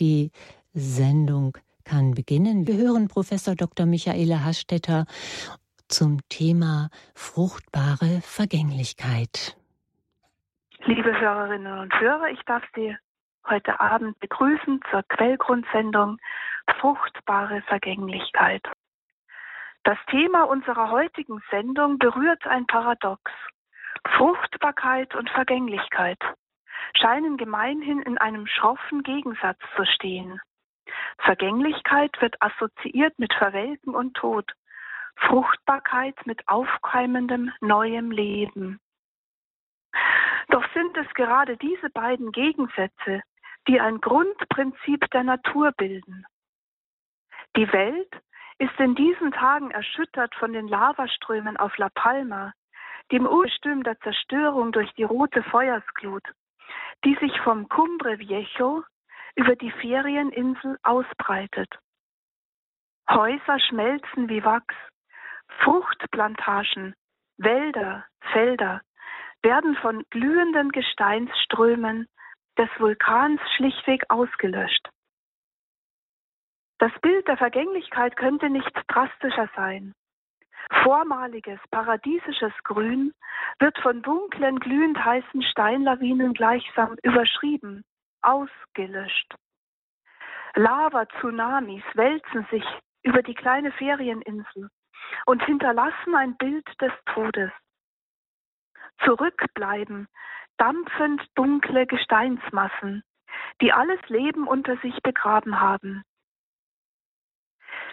Die Sendung kann beginnen. Wir hören Professor Dr. Michaela Hastetter zum Thema fruchtbare Vergänglichkeit. Liebe Hörerinnen und Hörer, ich darf Sie heute Abend begrüßen zur Quellgrundsendung Fruchtbare Vergänglichkeit. Das Thema unserer heutigen Sendung berührt ein Paradox. Fruchtbarkeit und Vergänglichkeit scheinen gemeinhin in einem schroffen Gegensatz zu stehen. Vergänglichkeit wird assoziiert mit Verwelken und Tod, Fruchtbarkeit mit aufkeimendem neuem Leben. Doch sind es gerade diese beiden Gegensätze, die ein Grundprinzip der Natur bilden. Die Welt ist in diesen Tagen erschüttert von den Lavaströmen auf La Palma, dem Urstüm der Zerstörung durch die rote Feuersglut, die sich vom Cumbre Viejo über die Ferieninsel ausbreitet. Häuser schmelzen wie Wachs, Fruchtplantagen, Wälder, Felder werden von glühenden Gesteinsströmen des Vulkans schlichtweg ausgelöscht. Das Bild der Vergänglichkeit könnte nicht drastischer sein. Vormaliges paradiesisches Grün wird von dunklen, glühend heißen Steinlawinen gleichsam überschrieben, ausgelöscht. Lava-Tsunamis wälzen sich über die kleine Ferieninsel und hinterlassen ein Bild des Todes. Zurückbleiben dampfend dunkle Gesteinsmassen, die alles Leben unter sich begraben haben.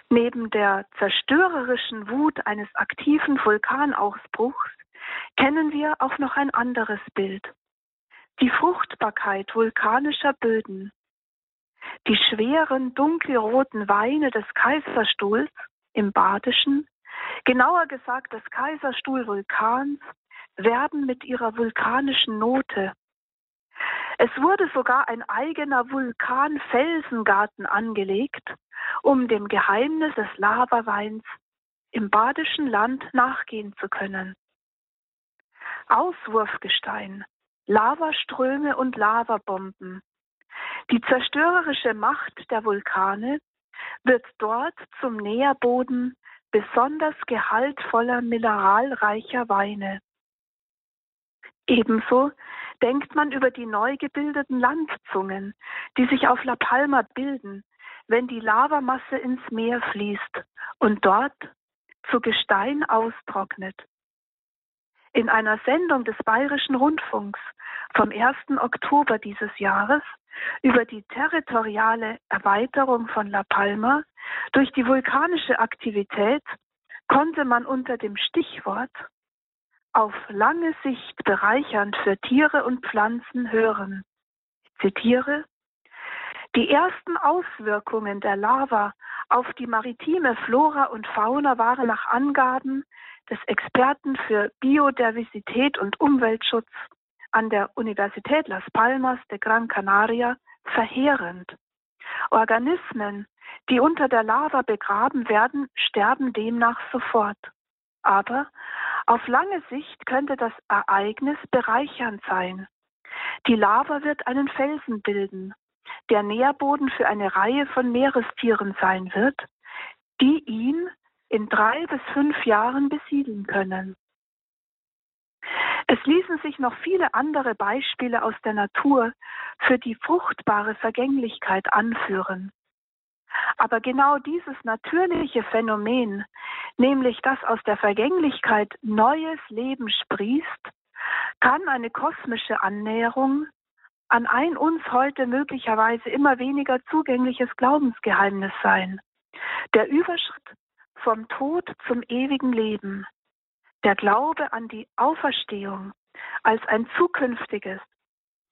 Neben der zerstörerischen Wut eines aktiven Vulkanausbruchs kennen wir auch noch ein anderes Bild. Die Fruchtbarkeit vulkanischer Böden. Die schweren dunkelroten Weine des Kaiserstuhls im Badischen, genauer gesagt des Kaiserstuhlvulkans, werden mit ihrer vulkanischen Note es wurde sogar ein eigener Vulkanfelsengarten angelegt, um dem Geheimnis des Lavaweins im badischen Land nachgehen zu können. Auswurfgestein, Lavaströme und Lavabomben. Die zerstörerische Macht der Vulkane wird dort zum Nährboden besonders gehaltvoller mineralreicher Weine. Ebenso denkt man über die neu gebildeten Landzungen, die sich auf La Palma bilden, wenn die Lavamasse ins Meer fließt und dort zu Gestein austrocknet. In einer Sendung des Bayerischen Rundfunks vom 1. Oktober dieses Jahres über die territoriale Erweiterung von La Palma durch die vulkanische Aktivität konnte man unter dem Stichwort auf lange Sicht bereichernd für Tiere und Pflanzen hören. Ich zitiere, die ersten Auswirkungen der Lava auf die maritime Flora und Fauna waren nach Angaben des Experten für Biodiversität und Umweltschutz an der Universität Las Palmas de Gran Canaria verheerend. Organismen, die unter der Lava begraben werden, sterben demnach sofort. Aber auf lange Sicht könnte das Ereignis bereichernd sein. Die Lava wird einen Felsen bilden, der Nährboden für eine Reihe von Meerestieren sein wird, die ihn in drei bis fünf Jahren besiedeln können. Es ließen sich noch viele andere Beispiele aus der Natur für die fruchtbare Vergänglichkeit anführen. Aber genau dieses natürliche Phänomen, nämlich dass aus der Vergänglichkeit neues Leben sprießt, kann eine kosmische Annäherung an ein uns heute möglicherweise immer weniger zugängliches Glaubensgeheimnis sein. Der Überschritt vom Tod zum ewigen Leben. Der Glaube an die Auferstehung als ein zukünftiges,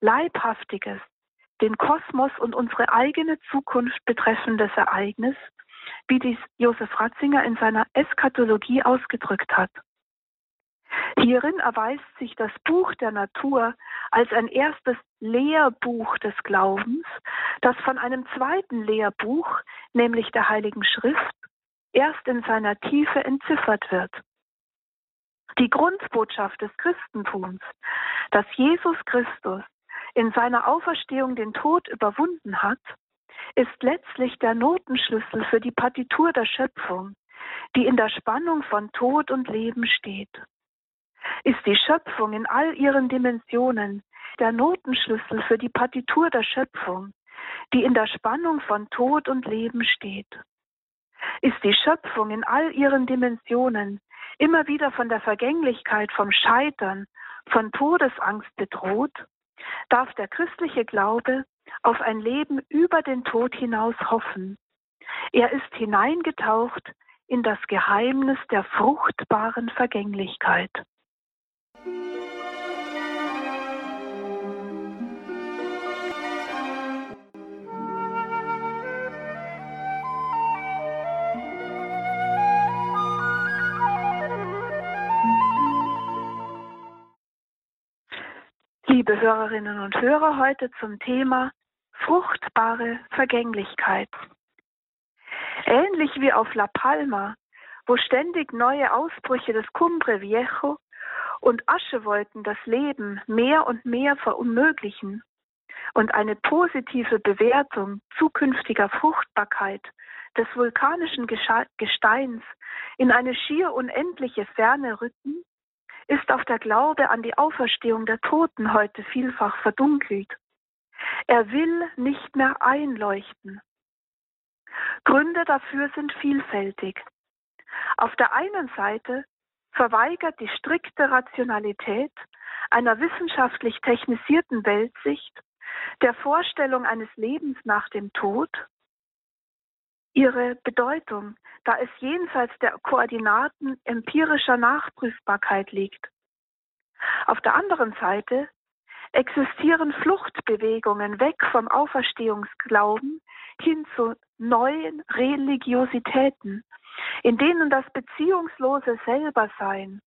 leibhaftiges, den Kosmos und unsere eigene Zukunft betreffendes Ereignis, wie dies Josef Ratzinger in seiner Eschatologie ausgedrückt hat. Hierin erweist sich das Buch der Natur als ein erstes Lehrbuch des Glaubens, das von einem zweiten Lehrbuch, nämlich der Heiligen Schrift, erst in seiner Tiefe entziffert wird. Die Grundbotschaft des Christentums, dass Jesus Christus in seiner Auferstehung den Tod überwunden hat, ist letztlich der Notenschlüssel für die Partitur der Schöpfung, die in der Spannung von Tod und Leben steht. Ist die Schöpfung in all ihren Dimensionen der Notenschlüssel für die Partitur der Schöpfung, die in der Spannung von Tod und Leben steht. Ist die Schöpfung in all ihren Dimensionen immer wieder von der Vergänglichkeit, vom Scheitern, von Todesangst bedroht, darf der christliche Glaube auf ein Leben über den Tod hinaus hoffen. Er ist hineingetaucht in das Geheimnis der fruchtbaren Vergänglichkeit. Liebe Hörerinnen und Hörer, heute zum Thema fruchtbare Vergänglichkeit. Ähnlich wie auf La Palma, wo ständig neue Ausbrüche des Cumbre Viejo und Aschewolken das Leben mehr und mehr verunmöglichen und eine positive Bewertung zukünftiger Fruchtbarkeit des vulkanischen Gesteins in eine schier unendliche Ferne rücken, ist auch der Glaube an die Auferstehung der Toten heute vielfach verdunkelt. Er will nicht mehr einleuchten. Gründe dafür sind vielfältig. Auf der einen Seite verweigert die strikte Rationalität einer wissenschaftlich technisierten Weltsicht der Vorstellung eines Lebens nach dem Tod ihre Bedeutung, da es jenseits der Koordinaten empirischer Nachprüfbarkeit liegt. Auf der anderen Seite existieren Fluchtbewegungen weg vom Auferstehungsglauben hin zu neuen Religiositäten, in denen das beziehungslose Selbersein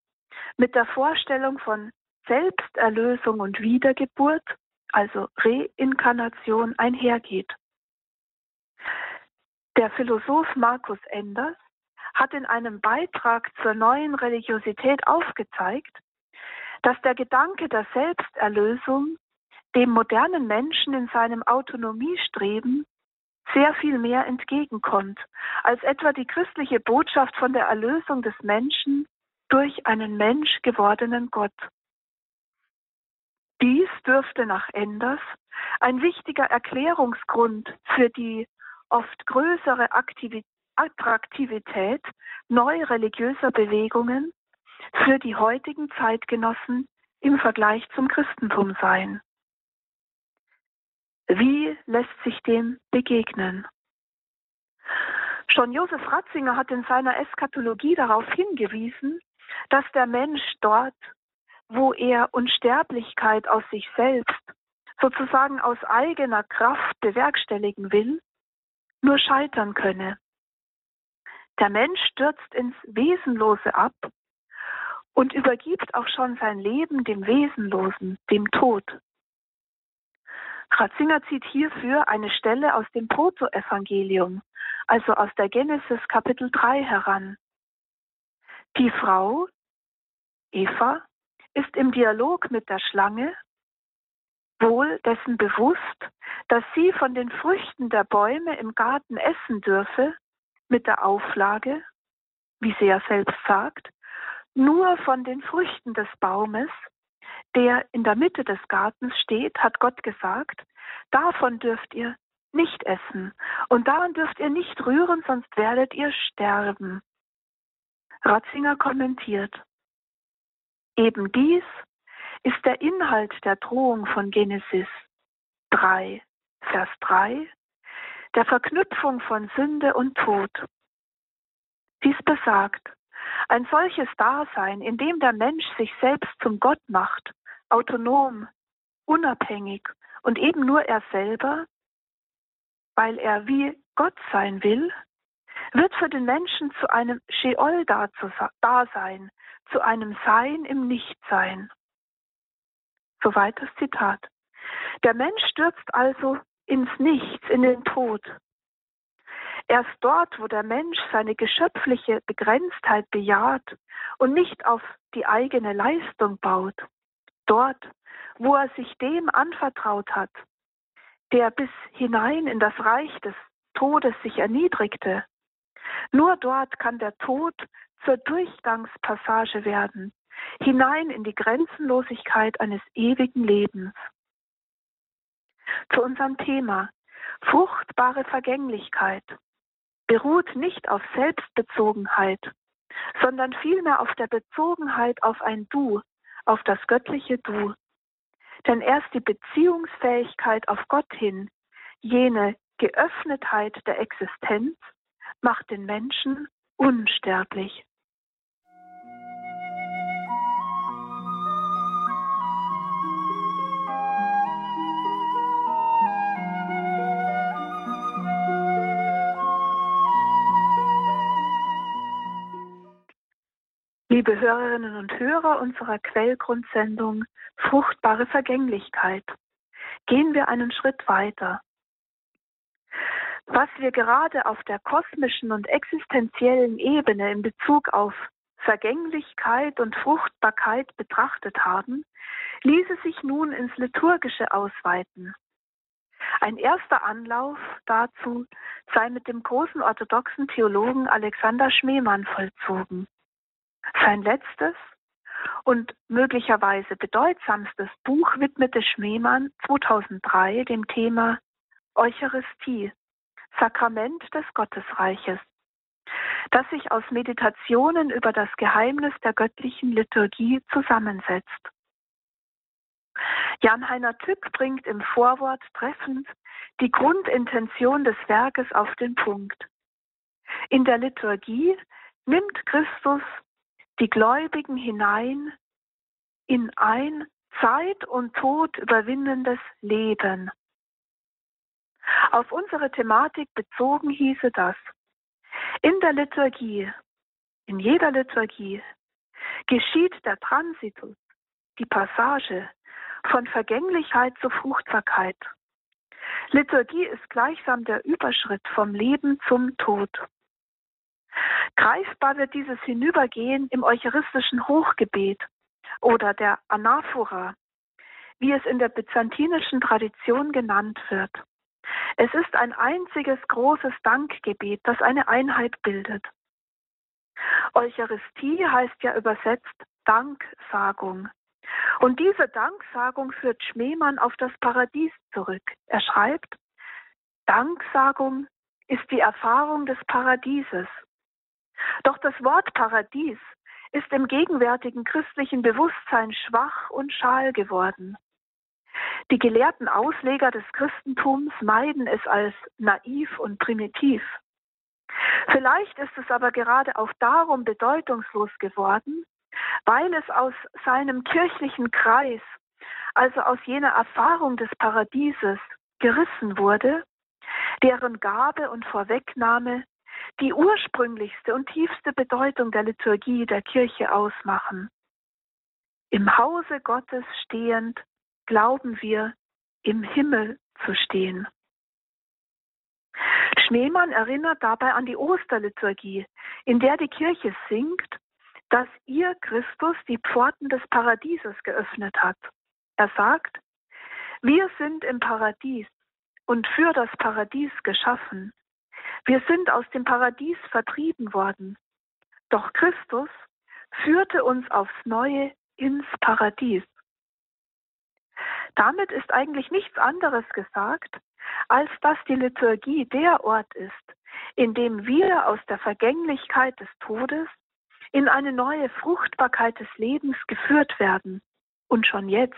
mit der Vorstellung von Selbsterlösung und Wiedergeburt, also Reinkarnation, einhergeht. Der Philosoph Markus Enders hat in einem Beitrag zur neuen Religiosität aufgezeigt, dass der Gedanke der Selbsterlösung dem modernen Menschen in seinem Autonomiestreben sehr viel mehr entgegenkommt, als etwa die christliche Botschaft von der Erlösung des Menschen durch einen Mensch gewordenen Gott. Dies dürfte nach Enders ein wichtiger Erklärungsgrund für die oft größere Attraktivität neu religiöser Bewegungen für die heutigen Zeitgenossen im Vergleich zum Christentum sein. Wie lässt sich dem begegnen? Schon Josef Ratzinger hat in seiner Eschatologie darauf hingewiesen, dass der Mensch dort, wo er Unsterblichkeit aus sich selbst, sozusagen aus eigener Kraft bewerkstelligen will, nur scheitern könne. Der Mensch stürzt ins Wesenlose ab und übergibt auch schon sein Leben dem Wesenlosen, dem Tod. Ratzinger zieht hierfür eine Stelle aus dem Protoevangelium, also aus der Genesis Kapitel 3 heran. Die Frau, Eva, ist im Dialog mit der Schlange wohl dessen bewusst, dass sie von den Früchten der Bäume im Garten essen dürfe, mit der Auflage, wie sie ja selbst sagt, nur von den Früchten des Baumes, der in der Mitte des Gartens steht, hat Gott gesagt, davon dürft ihr nicht essen und daran dürft ihr nicht rühren, sonst werdet ihr sterben. Ratzinger kommentiert, eben dies ist der Inhalt der Drohung von Genesis 3, Vers 3, der Verknüpfung von Sünde und Tod. Dies besagt, ein solches Dasein, in dem der Mensch sich selbst zum Gott macht, autonom, unabhängig und eben nur er selber, weil er wie Gott sein will, wird für den Menschen zu einem Sheol-Dasein, zu einem Sein im Nichtsein. Soweit das Zitat. Der Mensch stürzt also ins Nichts, in den Tod. Erst dort, wo der Mensch seine geschöpfliche Begrenztheit bejaht und nicht auf die eigene Leistung baut, dort, wo er sich dem anvertraut hat, der bis hinein in das Reich des Todes sich erniedrigte. Nur dort kann der Tod zur Durchgangspassage werden, hinein in die Grenzenlosigkeit eines ewigen Lebens. Zu unserem Thema Fruchtbare Vergänglichkeit beruht nicht auf Selbstbezogenheit, sondern vielmehr auf der Bezogenheit auf ein Du, auf das göttliche Du. Denn erst die Beziehungsfähigkeit auf Gott hin, jene Geöffnetheit der Existenz, macht den Menschen unsterblich. Liebe Hörerinnen und Hörer unserer Quellgrundsendung Fruchtbare Vergänglichkeit, gehen wir einen Schritt weiter. Was wir gerade auf der kosmischen und existenziellen Ebene in Bezug auf Vergänglichkeit und Fruchtbarkeit betrachtet haben, ließe sich nun ins Liturgische ausweiten. Ein erster Anlauf dazu sei mit dem großen orthodoxen Theologen Alexander Schmemann vollzogen. Sein letztes und möglicherweise bedeutsamstes Buch widmete Schmemann 2003 dem Thema Eucharistie, Sakrament des Gottesreiches, das sich aus Meditationen über das Geheimnis der göttlichen Liturgie zusammensetzt. Jan-Heiner Tück bringt im Vorwort treffend die Grundintention des Werkes auf den Punkt. In der Liturgie nimmt Christus die Gläubigen hinein in ein Zeit und Tod überwindendes Leben. Auf unsere Thematik bezogen hieße das, in der Liturgie, in jeder Liturgie, geschieht der Transitus, die Passage von Vergänglichkeit zur Fruchtbarkeit. Liturgie ist gleichsam der Überschritt vom Leben zum Tod. Greifbar wird dieses Hinübergehen im eucharistischen Hochgebet oder der Anaphora, wie es in der byzantinischen Tradition genannt wird. Es ist ein einziges großes Dankgebet, das eine Einheit bildet. Eucharistie heißt ja übersetzt Danksagung. Und diese Danksagung führt Schmemann auf das Paradies zurück. Er schreibt, Danksagung ist die Erfahrung des Paradieses. Doch das Wort Paradies ist im gegenwärtigen christlichen Bewusstsein schwach und schal geworden. Die gelehrten Ausleger des Christentums meiden es als naiv und primitiv. Vielleicht ist es aber gerade auch darum bedeutungslos geworden, weil es aus seinem kirchlichen Kreis, also aus jener Erfahrung des Paradieses, gerissen wurde, deren Gabe und Vorwegnahme die ursprünglichste und tiefste Bedeutung der Liturgie der Kirche ausmachen. Im Hause Gottes stehend glauben wir, im Himmel zu stehen. Schneemann erinnert dabei an die Osterliturgie, in der die Kirche singt, dass ihr Christus die Pforten des Paradieses geöffnet hat. Er sagt, wir sind im Paradies und für das Paradies geschaffen. Wir sind aus dem Paradies vertrieben worden. Doch Christus führte uns aufs Neue ins Paradies. Damit ist eigentlich nichts anderes gesagt, als dass die Liturgie der Ort ist, in dem wir aus der Vergänglichkeit des Todes in eine neue Fruchtbarkeit des Lebens geführt werden. Und schon jetzt.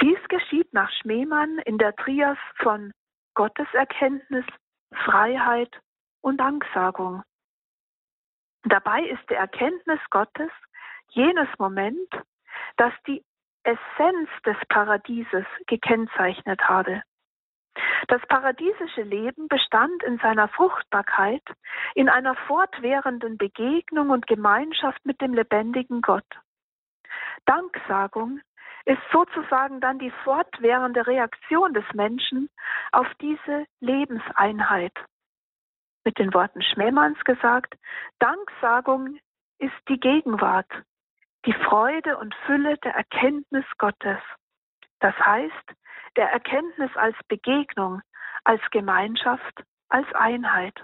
Dies geschieht nach Schmemann in der Trias von Gotteserkenntnis, Freiheit und Danksagung. Dabei ist die Erkenntnis Gottes jenes Moment, das die Essenz des Paradieses gekennzeichnet habe. Das paradiesische Leben bestand in seiner Fruchtbarkeit in einer fortwährenden Begegnung und Gemeinschaft mit dem lebendigen Gott. Danksagung ist sozusagen dann die fortwährende Reaktion des Menschen auf diese Lebenseinheit. Mit den Worten Schmähmanns gesagt, Danksagung ist die Gegenwart, die Freude und Fülle der Erkenntnis Gottes. Das heißt, der Erkenntnis als Begegnung, als Gemeinschaft, als Einheit.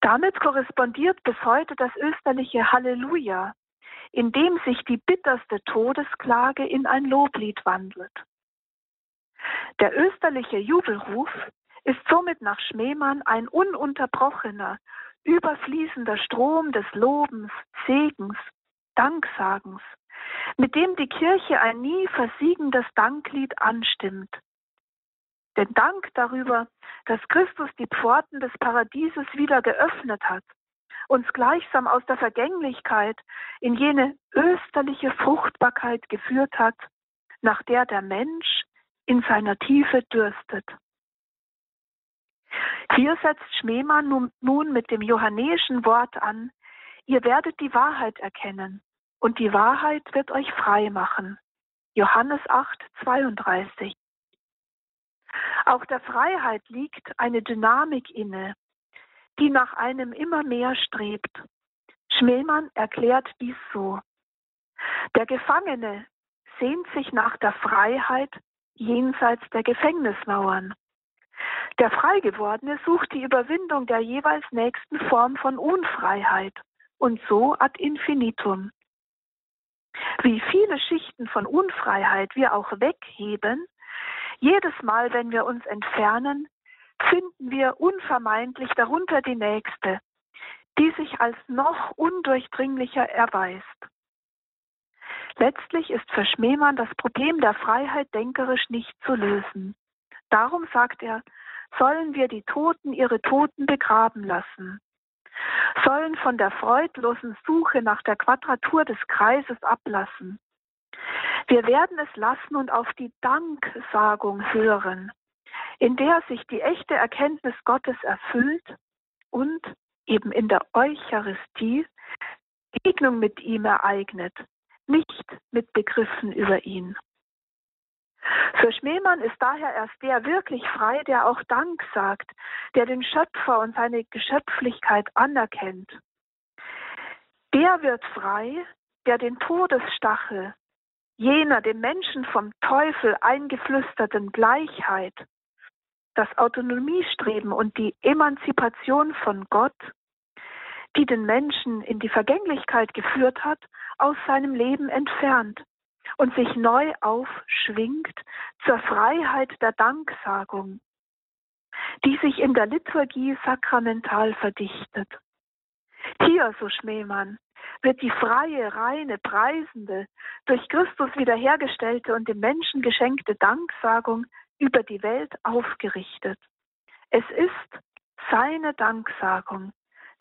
Damit korrespondiert bis heute das österliche Halleluja, in dem sich die bitterste Todesklage in ein Loblied wandelt. Der österliche Jubelruf ist somit nach Schmemann ein ununterbrochener, überfließender Strom des Lobens, Segens, Danksagens, mit dem die Kirche ein nie versiegendes Danklied anstimmt. Den Dank darüber, dass Christus die Pforten des Paradieses wieder geöffnet hat, uns gleichsam aus der Vergänglichkeit in jene österliche Fruchtbarkeit geführt hat, nach der der Mensch in seiner Tiefe dürstet. Hier setzt Schmemann nun, mit dem johannäischen Wort an, ihr werdet die Wahrheit erkennen und die Wahrheit wird euch frei machen. Johannes 8, 32. Auch der Freiheit liegt eine Dynamik inne, die nach einem immer mehr strebt. Schmemann erklärt dies so. Der Gefangene sehnt sich nach der Freiheit jenseits der Gefängnismauern. Der Freigewordene sucht die Überwindung der jeweils nächsten Form von Unfreiheit und so ad infinitum. Wie viele Schichten von Unfreiheit wir auch wegheben, jedes Mal, wenn wir uns entfernen, finden wir unvermeidlich darunter die nächste, die sich als noch undurchdringlicher erweist. Letztlich ist für Schmemann das Problem der Freiheit denkerisch nicht zu lösen. Darum sagt er, sollen wir die Toten ihre Toten begraben lassen, sollen von der freudlosen Suche nach der Quadratur des Kreises ablassen. Wir werden es lassen und auf die Danksagung hören, in der sich die echte Erkenntnis Gottes erfüllt und eben in der Eucharistie Begegnung mit ihm ereignet, nicht mit Begriffen über ihn. Für Schmemann ist daher erst der wirklich frei, der auch Dank sagt, der den Schöpfer und seine Geschöpflichkeit anerkennt. Der wird frei, der den Todesstachel, jener dem Menschen vom Teufel eingeflüsterten Gleichheit, das Autonomiestreben und die Emanzipation von Gott, die den Menschen in die Vergänglichkeit geführt hat, aus seinem Leben entfernt und sich neu aufschwingt zur Freiheit der Danksagung, die sich in der Liturgie sakramental verdichtet. Hier, so Schmemann, wird die freie, reine, preisende, durch Christus wiederhergestellte und dem Menschen geschenkte Danksagung über die Welt aufgerichtet. Es ist seine Danksagung,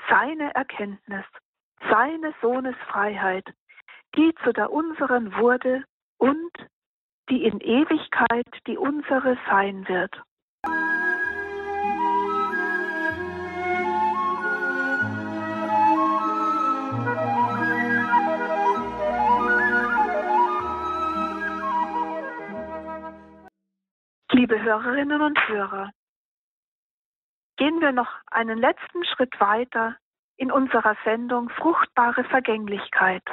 seine Erkenntnis, seine Sohnesfreiheit, die zu der unseren wurde und die in Ewigkeit die unsere sein wird. Liebe Hörerinnen und Hörer, gehen wir noch einen letzten Schritt weiter in unserer Sendung Fruchtbare Vergänglichkeit.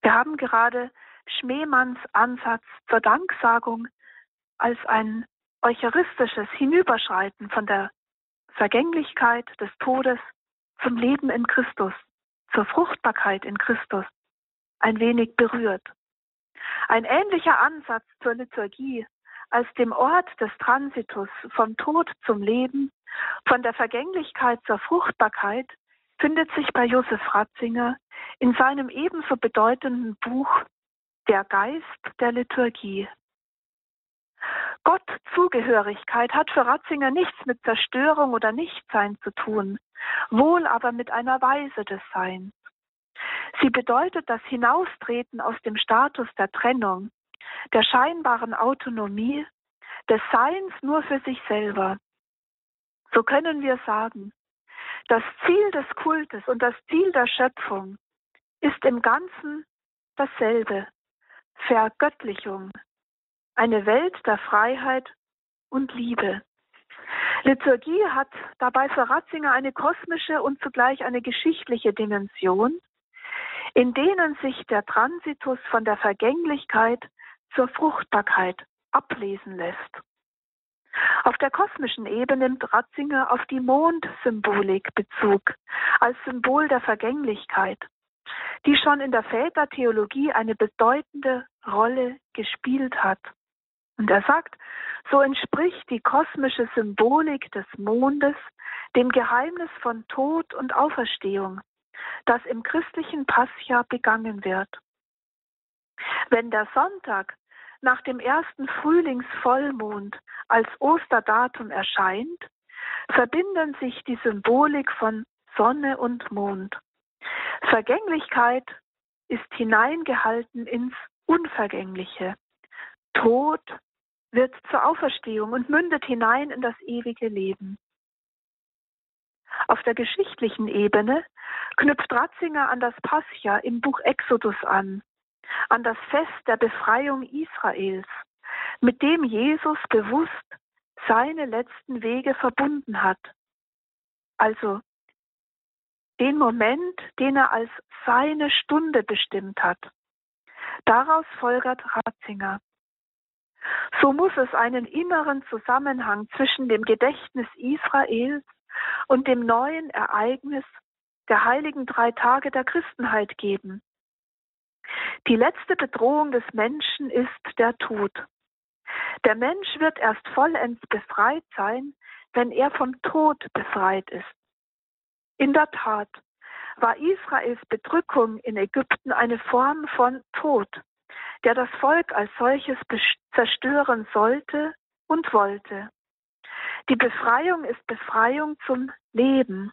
Wir haben gerade Schmemanns Ansatz zur Danksagung als ein eucharistisches Hinüberschreiten von der Vergänglichkeit des Todes zum Leben in Christus, zur Fruchtbarkeit in Christus ein wenig berührt. Ein ähnlicher Ansatz zur Liturgie als dem Ort des Transitus vom Tod zum Leben, von der Vergänglichkeit zur Fruchtbarkeit findet sich bei Josef Ratzinger in seinem ebenso bedeutenden Buch Der Geist der Liturgie. Gottzugehörigkeit hat für Ratzinger nichts mit Zerstörung oder Nichtsein zu tun, wohl aber mit einer Weise des Seins. Sie bedeutet das Hinaustreten aus dem Status der Trennung, der scheinbaren Autonomie, des Seins nur für sich selber. So können wir sagen, das Ziel des Kultes und das Ziel der Schöpfung ist im Ganzen dasselbe. Vergöttlichung. Eine Welt der Freiheit und Liebe. Liturgie hat dabei für Ratzinger eine kosmische und zugleich eine geschichtliche Dimension, in denen sich der Transitus von der Vergänglichkeit zur Fruchtbarkeit ablesen lässt. Auf der kosmischen Ebene nimmt Ratzinger auf die Mondsymbolik Bezug, als Symbol der Vergänglichkeit, die schon in der Vätertheologie eine bedeutende Rolle gespielt hat. Und er sagt, so entspricht die kosmische Symbolik des Mondes dem Geheimnis von Tod und Auferstehung, das im christlichen Pascha begangen wird. Wenn der Sonntag nach dem ersten Frühlingsvollmond als Osterdatum erscheint, verbinden sich die Symbolik von Sonne und Mond. Vergänglichkeit ist hineingehalten ins Unvergängliche. Tod wird zur Auferstehung und mündet hinein in das ewige Leben. Auf der geschichtlichen Ebene knüpft Ratzinger an das Pascha im Buch Exodus an, an das Fest der Befreiung Israels, mit dem Jesus bewusst seine letzten Wege verbunden hat. Also den Moment, den er als seine Stunde bestimmt hat. Daraus folgert Ratzinger. So muss es einen inneren Zusammenhang zwischen dem Gedächtnis Israels und dem neuen Ereignis der heiligen drei Tage der Christenheit geben. Die letzte Bedrohung des Menschen ist der Tod. Der Mensch wird erst vollends befreit sein, wenn er vom Tod befreit ist. In der Tat war Israels Bedrückung in Ägypten eine Form von Tod, der das Volk als solches zerstören sollte und wollte. Die Befreiung ist Befreiung zum Leben.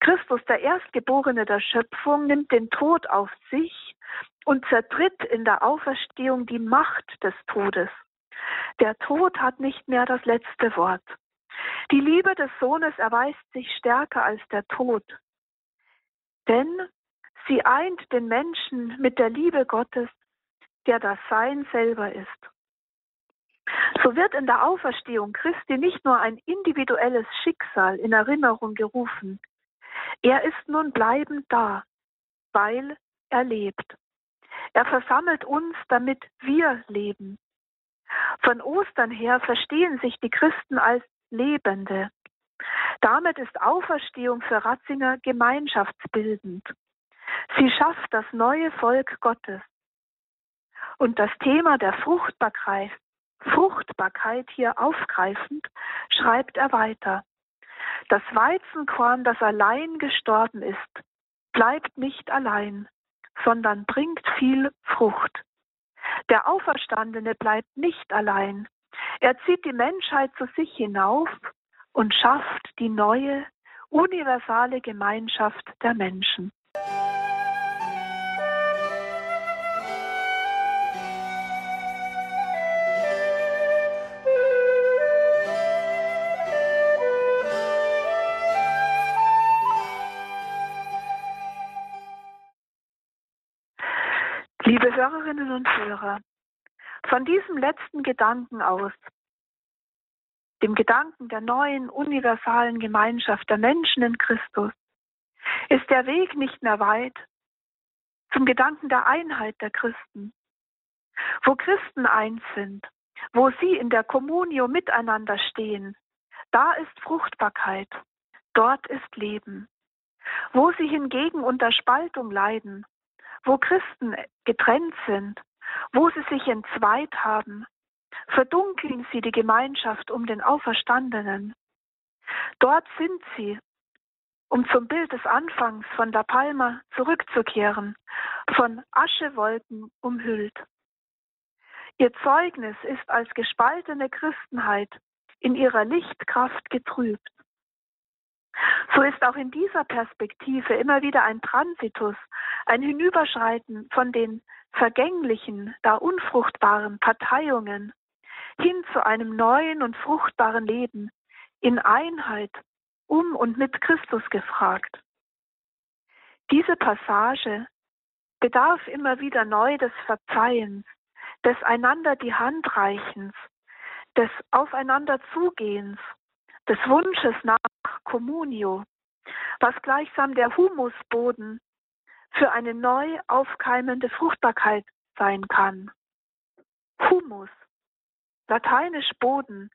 Christus, der Erstgeborene der Schöpfung, nimmt den Tod auf sich und zertritt in der Auferstehung die Macht des Todes. Der Tod hat nicht mehr das letzte Wort. Die Liebe des Sohnes erweist sich stärker als der Tod. Denn sie eint den Menschen mit der Liebe Gottes, der das Sein selber ist. So wird in der Auferstehung Christi nicht nur ein individuelles Schicksal in Erinnerung gerufen. Er ist nun bleibend da, weil er lebt. Er versammelt uns, damit wir leben. Von Ostern her verstehen sich die Christen als Lebende. Damit ist Auferstehung für Ratzinger gemeinschaftsbildend. Sie schafft das neue Volk Gottes. Und das Thema der Fruchtbarkeit, Fruchtbarkeit hier aufgreifend, schreibt er weiter. Das Weizenkorn, das allein gestorben ist, bleibt nicht allein, sondern bringt viel Frucht. Der Auferstandene bleibt nicht allein. Er zieht die Menschheit zu sich hinauf und schafft die neue, universale Gemeinschaft der Menschen. Hörerinnen und Hörer, von diesem letzten Gedanken aus, dem Gedanken der neuen universalen Gemeinschaft der Menschen in Christus, ist der Weg nicht mehr weit zum Gedanken der Einheit der Christen. Wo Christen eins sind, wo sie in der Kommunio miteinander stehen, da ist Fruchtbarkeit, dort ist Leben. Wo sie hingegen unter Spaltung leiden, wo Christen getrennt sind, wo sie sich entzweit haben, verdunkeln sie die Gemeinschaft um den Auferstandenen. Dort sind sie, um zum Bild des Anfangs von La Palma zurückzukehren, von Aschewolken umhüllt. Ihr Zeugnis ist als gespaltene Christenheit in ihrer Lichtkraft getrübt. So ist auch in dieser Perspektive immer wieder ein Transitus, ein Hinüberschreiten von den vergänglichen, da unfruchtbaren Parteiungen hin zu einem neuen und fruchtbaren Leben in Einheit um und mit Christus gefragt. Diese Passage bedarf immer wieder neu des Verzeihens, des einander die Hand reichens, des Aufeinander Zugehens, des Wunsches nach Communio, was gleichsam der Humusboden für eine neu aufkeimende Fruchtbarkeit sein kann. Humus, lateinisch Boden,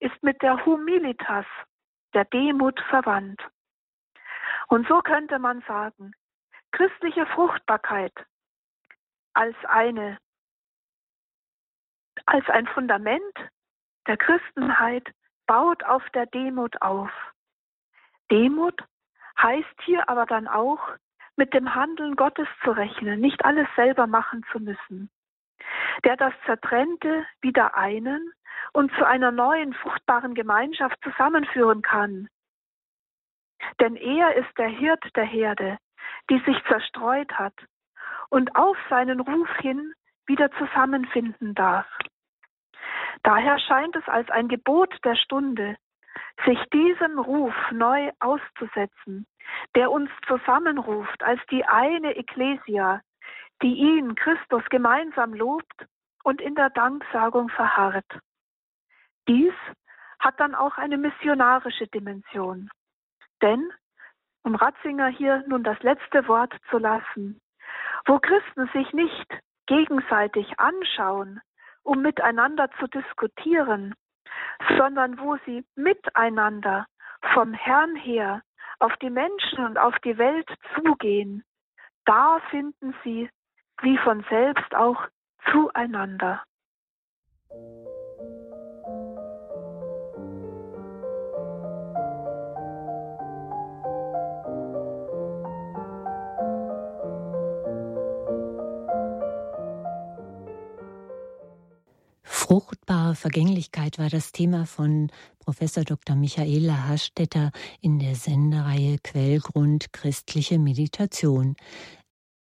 ist mit der Humilitas, der Demut verwandt. Und so könnte man sagen, christliche Fruchtbarkeit als eine als ein Fundament der Christenheit baut auf der Demut auf. Demut heißt hier aber dann auch, mit dem Handeln Gottes zu rechnen, nicht alles selber machen zu müssen, der das Zertrennte wieder einen und zu einer neuen, fruchtbaren Gemeinschaft zusammenführen kann. Denn er ist der Hirt der Herde, die sich zerstreut hat und auf seinen Ruf hin wieder zusammenfinden darf. Daher scheint es als ein Gebot der Stunde, sich diesem Ruf neu auszusetzen, der uns zusammenruft als die eine Ekklesia, die ihn, Christus, gemeinsam lobt und in der Danksagung verharrt. Dies hat dann auch eine missionarische Dimension. Denn, um Ratzinger hier nun das letzte Wort zu lassen, wo Christen sich nicht gegenseitig anschauen, um miteinander zu diskutieren, sondern wo sie miteinander vom Herrn her auf die Menschen und auf die Welt zugehen, da finden sie wie von selbst auch zueinander. Fruchtbare Vergänglichkeit war das Thema von Professor Dr. Michaela Hastetter in der Sendereihe Quellgrund christliche Meditation.